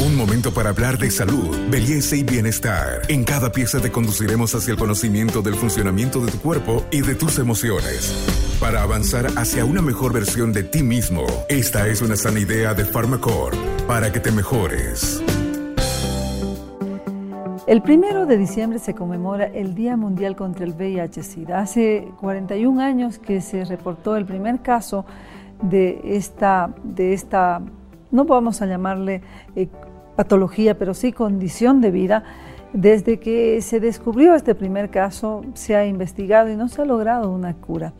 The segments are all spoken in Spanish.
Un momento para hablar de salud, belleza y bienestar. En cada pieza te conduciremos hacia el conocimiento del funcionamiento de tu cuerpo y de tus emociones. Para avanzar hacia una mejor versión de ti mismo, esta es una sana idea de Pharmacore para que te mejores. El primero de diciembre se conmemora el Día Mundial contra el VIH-Sida. Hace 41 años que se reportó el primer caso de esta, de esta no vamos a llamarle eh, patología, pero sí condición de vida. Desde que se descubrió este primer caso, se ha investigado y no se ha logrado una cura.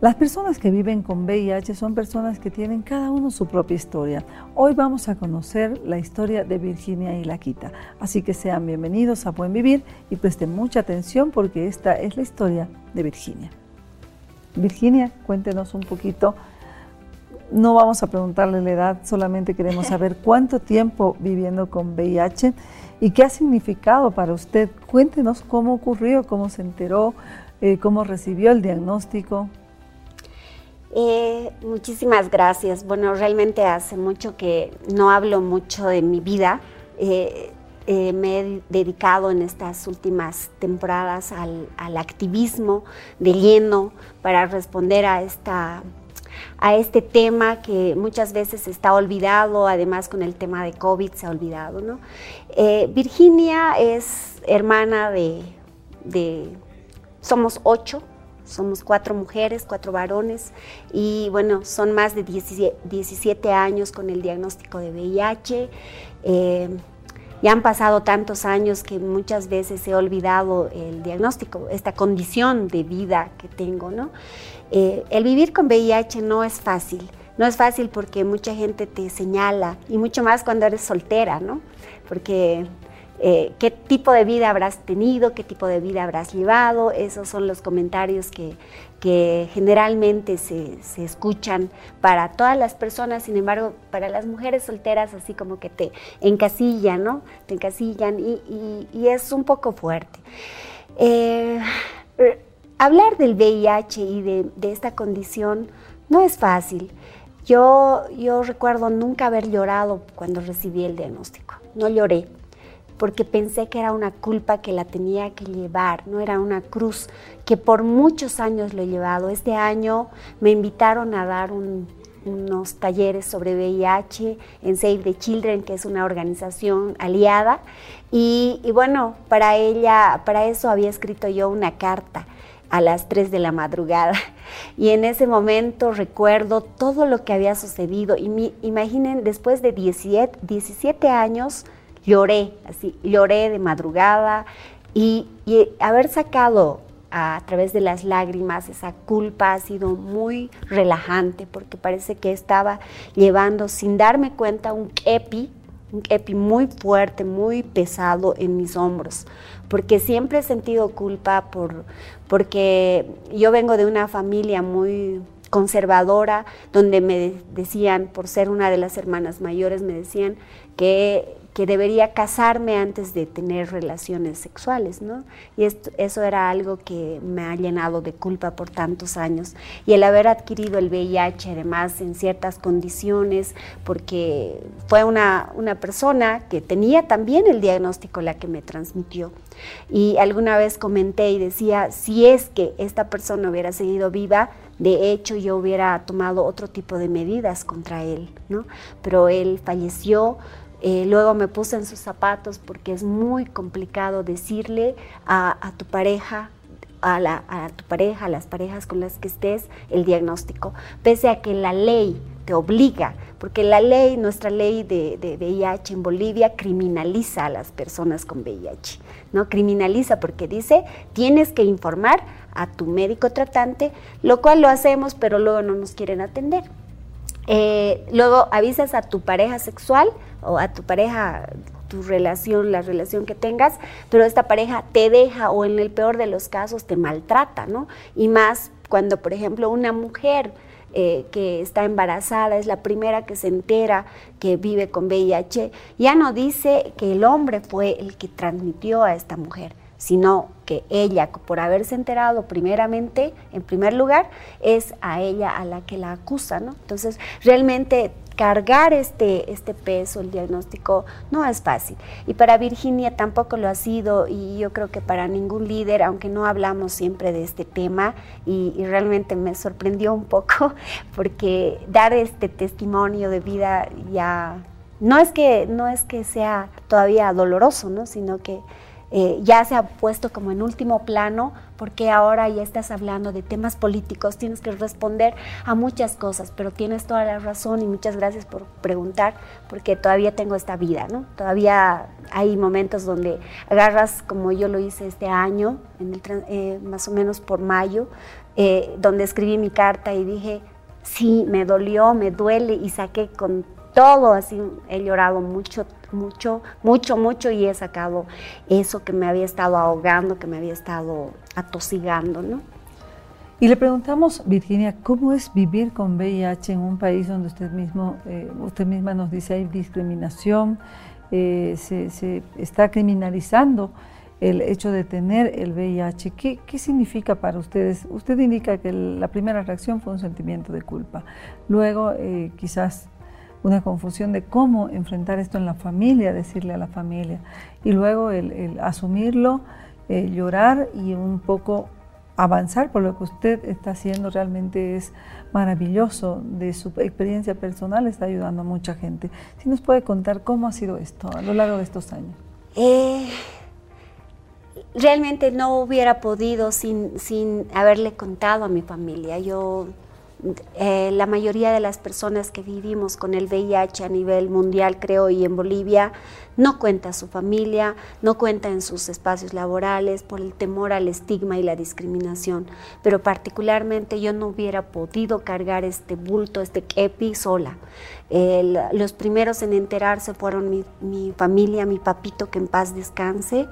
Las personas que viven con VIH son personas que tienen cada uno su propia historia. Hoy vamos a conocer la historia de Virginia y Laquita. Así que sean bienvenidos a Buen Vivir y presten mucha atención porque esta es la historia de Virginia. Virginia, cuéntenos un poquito. No vamos a preguntarle la edad, solamente queremos saber cuánto tiempo viviendo con VIH y qué ha significado para usted. Cuéntenos cómo ocurrió, cómo se enteró, eh, cómo recibió el diagnóstico. Eh, muchísimas gracias. Bueno, realmente hace mucho que no hablo mucho de mi vida. Eh, eh, me he dedicado en estas últimas temporadas al, activismo de lleno para responder a, esta, a este tema que muchas veces está olvidado, además con el tema de COVID se ha olvidado. ¿no? Virginia es hermana de, de, somos ocho somos cuatro mujeres, cuatro varones y bueno, son más de 17 años con el diagnóstico de VIH. Eh, ya han pasado tantos años que muchas veces he olvidado el diagnóstico, esta condición de vida que tengo, ¿no? Eh, el vivir con VIH no es fácil. No es fácil porque mucha gente te señala y mucho más cuando eres soltera, ¿no? Porque eh, qué tipo de vida habrás tenido, qué tipo de vida habrás llevado. Esos son los comentarios que, generalmente se, escuchan para todas las personas, sin embargo, para las mujeres solteras así como que te encasillan, ¿no? Te encasillan y, es un poco fuerte. Eh, hablar del VIH y de, de, esta condición no es fácil. Yo, yo recuerdo nunca haber llorado cuando recibí el diagnóstico. No lloré porque pensé que era una culpa que la tenía que llevar, no era una cruz que por muchos años lo he llevado. Este año me invitaron a dar unos talleres sobre VIH en Save the Children, que es una organización aliada, y, bueno, para ella, para eso había escrito yo una carta a las 3 de la madrugada. Y en ese momento recuerdo todo lo que había sucedido. Y imaginen, después de 17, 17 años, lloré, así, lloré de madrugada y, haber sacado a, través de las lágrimas esa culpa ha sido muy relajante porque parece que estaba llevando sin darme cuenta un epi, un epi muy fuerte, muy pesado en mis hombros, porque siempre he sentido culpa por, porque yo vengo de una familia muy conservadora, donde me decían, por ser una de las hermanas mayores, me decían que que debería casarme antes de tener relaciones sexuales, ¿no? Y eso era algo que me ha llenado de culpa por tantos años. Y el haber adquirido el VIH, además, en ciertas condiciones, porque fue una, una persona que tenía también el diagnóstico la que me transmitió. Y alguna vez comenté y decía, si es que esta persona hubiera seguido viva, de hecho yo hubiera tomado otro tipo de medidas contra él, ¿no? Pero él falleció eh, luego me puse en sus zapatos porque es muy complicado decirle a, tu pareja, a, tu pareja, a las parejas con las que estés, el diagnóstico, pese a que la ley te obliga, porque la ley, nuestra ley de, de, VIH en Bolivia criminaliza a las personas con VIH, ¿no? Criminaliza porque dice, tienes que informar a tu médico tratante, lo cual lo hacemos, pero luego no nos quieren atender. Eh, luego avisas a tu pareja sexual o a tu pareja, tu relación, la relación que tengas, pero esta pareja te deja o en el peor de los casos te maltrata, ¿no? Y más cuando, por ejemplo, una mujer eh, que está embarazada, es la primera que se entera que vive con VIH, ya no dice que el hombre fue el que transmitió a esta mujer, sino que ella, por haberse enterado primeramente, en primer lugar, es a ella a la que la acusa, ¿no? Entonces, realmente cargar este, este peso, el diagnóstico, no es fácil. Y para Virginia tampoco lo ha sido y yo creo que para ningún líder, aunque no hablamos siempre de este tema y, realmente me sorprendió un poco porque dar este testimonio de vida ya no es que no es que sea todavía doloroso, ¿no? sino que eh, ya se ha puesto como en último plano porque ahora ya estás hablando de temas políticos, tienes que responder a muchas cosas, pero tienes toda la razón y muchas gracias por preguntar, porque todavía tengo esta vida, ¿no? Todavía hay momentos donde agarras, como yo lo hice este año, en el, eh, más o menos por mayo, eh, donde escribí mi carta y dije, sí, me dolió, me duele y saqué con todo así, he llorado mucho, mucho, mucho, mucho y he sacado eso que me había estado ahogando, que me había estado atosigando, ¿no? Y le preguntamos, Virginia, ¿cómo es vivir con VIH en un país donde usted, mismo, eh, usted misma nos dice hay discriminación, eh, se, está criminalizando el hecho de tener el VIH? ¿Qué, qué significa para ustedes? Usted indica que la primera reacción fue un sentimiento de culpa. Luego, eh, quizás una confusión de cómo enfrentar esto en la familia, decirle a la familia, y luego el, asumirlo, eh, llorar y un poco avanzar por lo que usted está haciendo realmente es maravilloso. De su experiencia personal está ayudando a mucha gente. Si nos puede contar cómo ha sido esto a lo largo de estos años. Eh, realmente no hubiera podido sin, sin haberle contado a mi familia. Yo eh, la mayoría de las personas que vivimos con el VIH a nivel mundial, creo, y en Bolivia, no cuenta su familia, no cuenta en sus espacios laborales por el temor al estigma y la discriminación. Pero particularmente yo no hubiera podido cargar este bulto, este kepi sola. los primeros en enterarse fueron mi, familia, mi papito, que en paz descanse,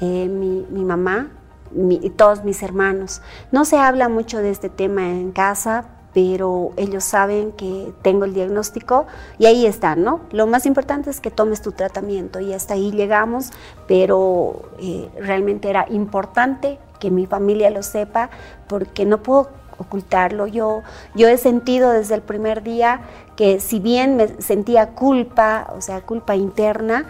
eh, mi, mi mamá, y todos mis hermanos. No se habla mucho de este tema en casa, pero ellos saben que tengo el diagnóstico y ahí están, ¿no? Lo más importante es que tomes tu tratamiento y hasta ahí llegamos, pero eh, realmente era importante que mi familia lo sepa porque no puedo ocultarlo. Yo, yo he sentido desde el primer día que si bien me sentía culpa, o sea, culpa interna,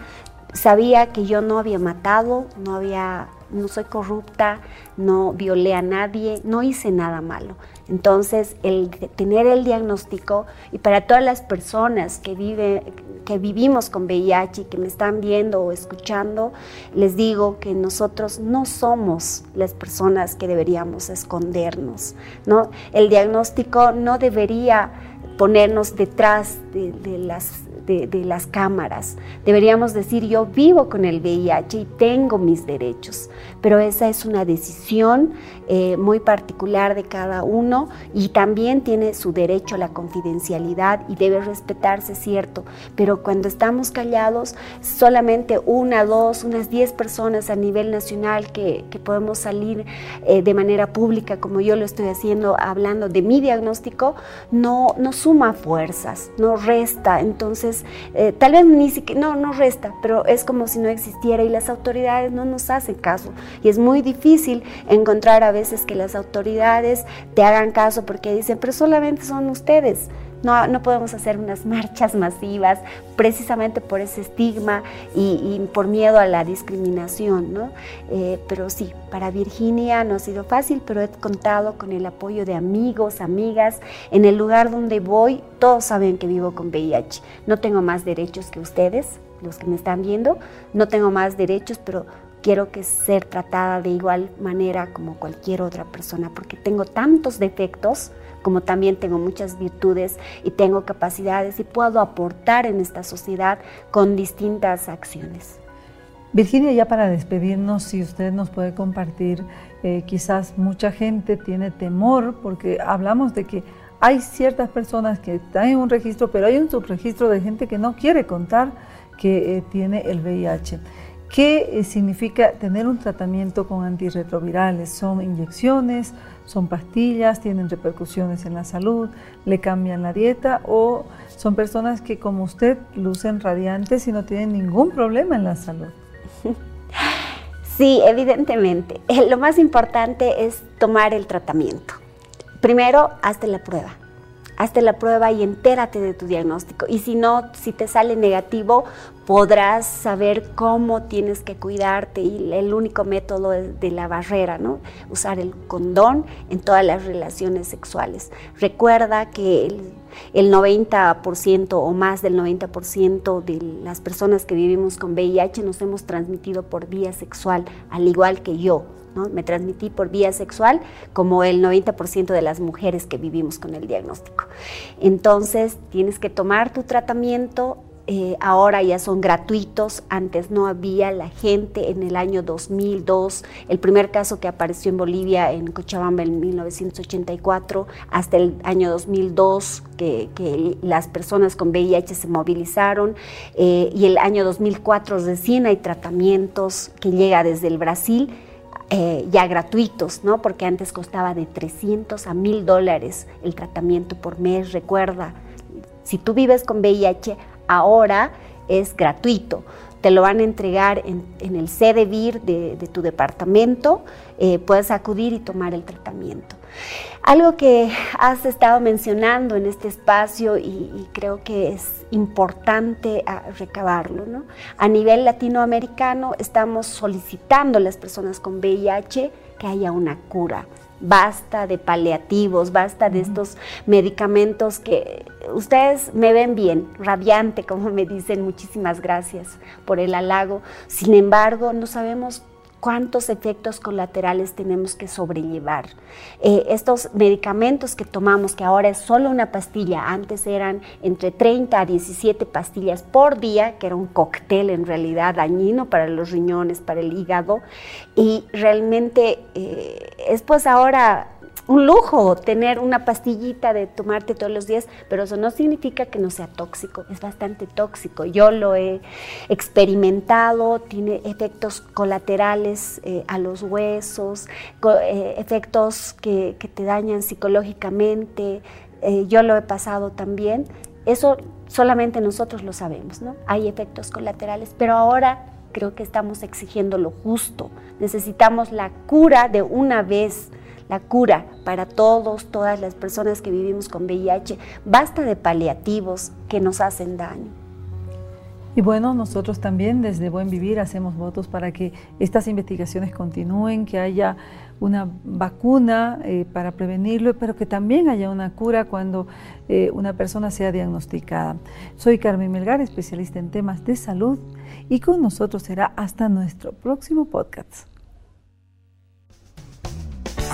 sabía que yo no había matado, no había no soy corrupta, no violé a nadie, no hice nada malo. Entonces, el tener el diagnóstico y para todas las personas que, vive, que vivimos con VIH y que me están viendo o escuchando, les digo que nosotros no somos las personas que deberíamos escondernos. ¿no? El diagnóstico no debería ponernos detrás de, de las de, las cámaras. Deberíamos decir, yo vivo con el VIH y tengo mis derechos, pero esa es una decisión eh, muy particular de cada uno y también tiene su derecho a la confidencialidad y debe respetarse, cierto, pero cuando estamos callados, solamente una, dos, unas diez personas a nivel nacional que, podemos salir eh, de manera pública, como yo lo estoy haciendo, hablando de mi diagnóstico, no, no suma fuerzas, no resta. Entonces, eh, tal vez ni siquiera, no, no resta, pero es como si no existiera y las autoridades no nos hacen caso. Y es muy difícil encontrar a veces que las autoridades te hagan caso porque dicen, pero solamente son ustedes. No, no podemos hacer unas marchas masivas precisamente por ese estigma y, por miedo a la discriminación, ¿no? Eh, pero sí, para Virginia no ha sido fácil, pero he contado con el apoyo de amigos, amigas. En el lugar donde voy, todos saben que vivo con VIH. No tengo más derechos que ustedes, los que me están viendo. No tengo más derechos, pero quiero que ser tratada de igual manera como cualquier otra persona, porque tengo tantos defectos como también tengo muchas virtudes y tengo capacidades y puedo aportar en esta sociedad con distintas acciones. Virginia, ya para despedirnos, si usted nos puede compartir, eh, quizás mucha gente tiene temor porque hablamos de que hay ciertas personas que están en un registro, pero hay un subregistro de gente que no quiere contar que eh, tiene el VIH. ¿Qué eh, significa tener un tratamiento con antirretrovirales? ¿Son inyecciones? ¿Son pastillas? ¿Tienen repercusiones en la salud? ¿Le cambian la dieta? ¿O son personas que como usted lucen radiantes y no tienen ningún problema en la salud? Sí, evidentemente. Eh, lo más importante es tomar el tratamiento. Primero, hazte la prueba. Hazte la prueba y entérate de tu diagnóstico. Y si no, si te sale negativo, podrás saber cómo tienes que cuidarte y el único método es de la barrera, ¿no? Usar el condón en todas las relaciones sexuales. Recuerda que el, el 90% o más del 90% de las personas que vivimos con VIH nos hemos transmitido por vía sexual, al igual que yo. Me transmití por vía sexual como el 90% de las mujeres que vivimos con el diagnóstico. Entonces, tienes que tomar tu tratamiento eh, ahora ya son gratuitos, antes no había la gente en el año 2002, el primer caso que apareció en Bolivia en Cochabamba en 1984, hasta el año 2002 que, las personas con VIH se movilizaron eh, y el año 2004 recién hay tratamientos que llega desde el Brasil eh, ya gratuitos, ¿no? Porque antes costaba de 300 a 1000 dólares el tratamiento por mes. Recuerda, si tú vives con VIH, ahora es gratuito. Te lo van a entregar en, el CDVIR de, de tu departamento. Eh, puedes acudir y tomar el tratamiento. Algo que has estado mencionando en este espacio y, creo que es importante ah, recabarlo, ¿no? A nivel latinoamericano estamos solicitando a las personas con VIH que haya una cura. Basta de paliativos, basta de estos medicamentos que ustedes me ven bien, radiante, como me dicen, muchísimas gracias por el halago. Sin embargo, no sabemos cuántos efectos colaterales tenemos que sobrellevar. Eh, estos medicamentos que tomamos, que ahora es solo una pastilla, antes eran entre 30 a 17 pastillas por día, que era un cóctel en realidad dañino para los riñones, para el hígado, y realmente eh, es pues ahora un lujo tener una pastillita de tomarte todos los días, pero eso no significa que no sea tóxico, es bastante tóxico. Yo lo he experimentado, tiene efectos colaterales eh, a los huesos, eh, efectos que, te dañan psicológicamente, eh, yo lo he pasado también. Eso solamente nosotros lo sabemos, ¿no? Hay efectos colaterales, pero ahora creo que estamos exigiendo lo justo. Necesitamos la cura de una vez la cura para todos, todas las personas que vivimos con VIH. Basta de paliativos que nos hacen daño. Y bueno, nosotros también desde Buen Vivir hacemos votos para que estas investigaciones continúen, que haya una vacuna eh, para prevenirlo, pero que también haya una cura cuando eh, una persona sea diagnosticada. Soy Carmen Melgar, especialista en temas de salud, y con nosotros será hasta nuestro próximo podcast.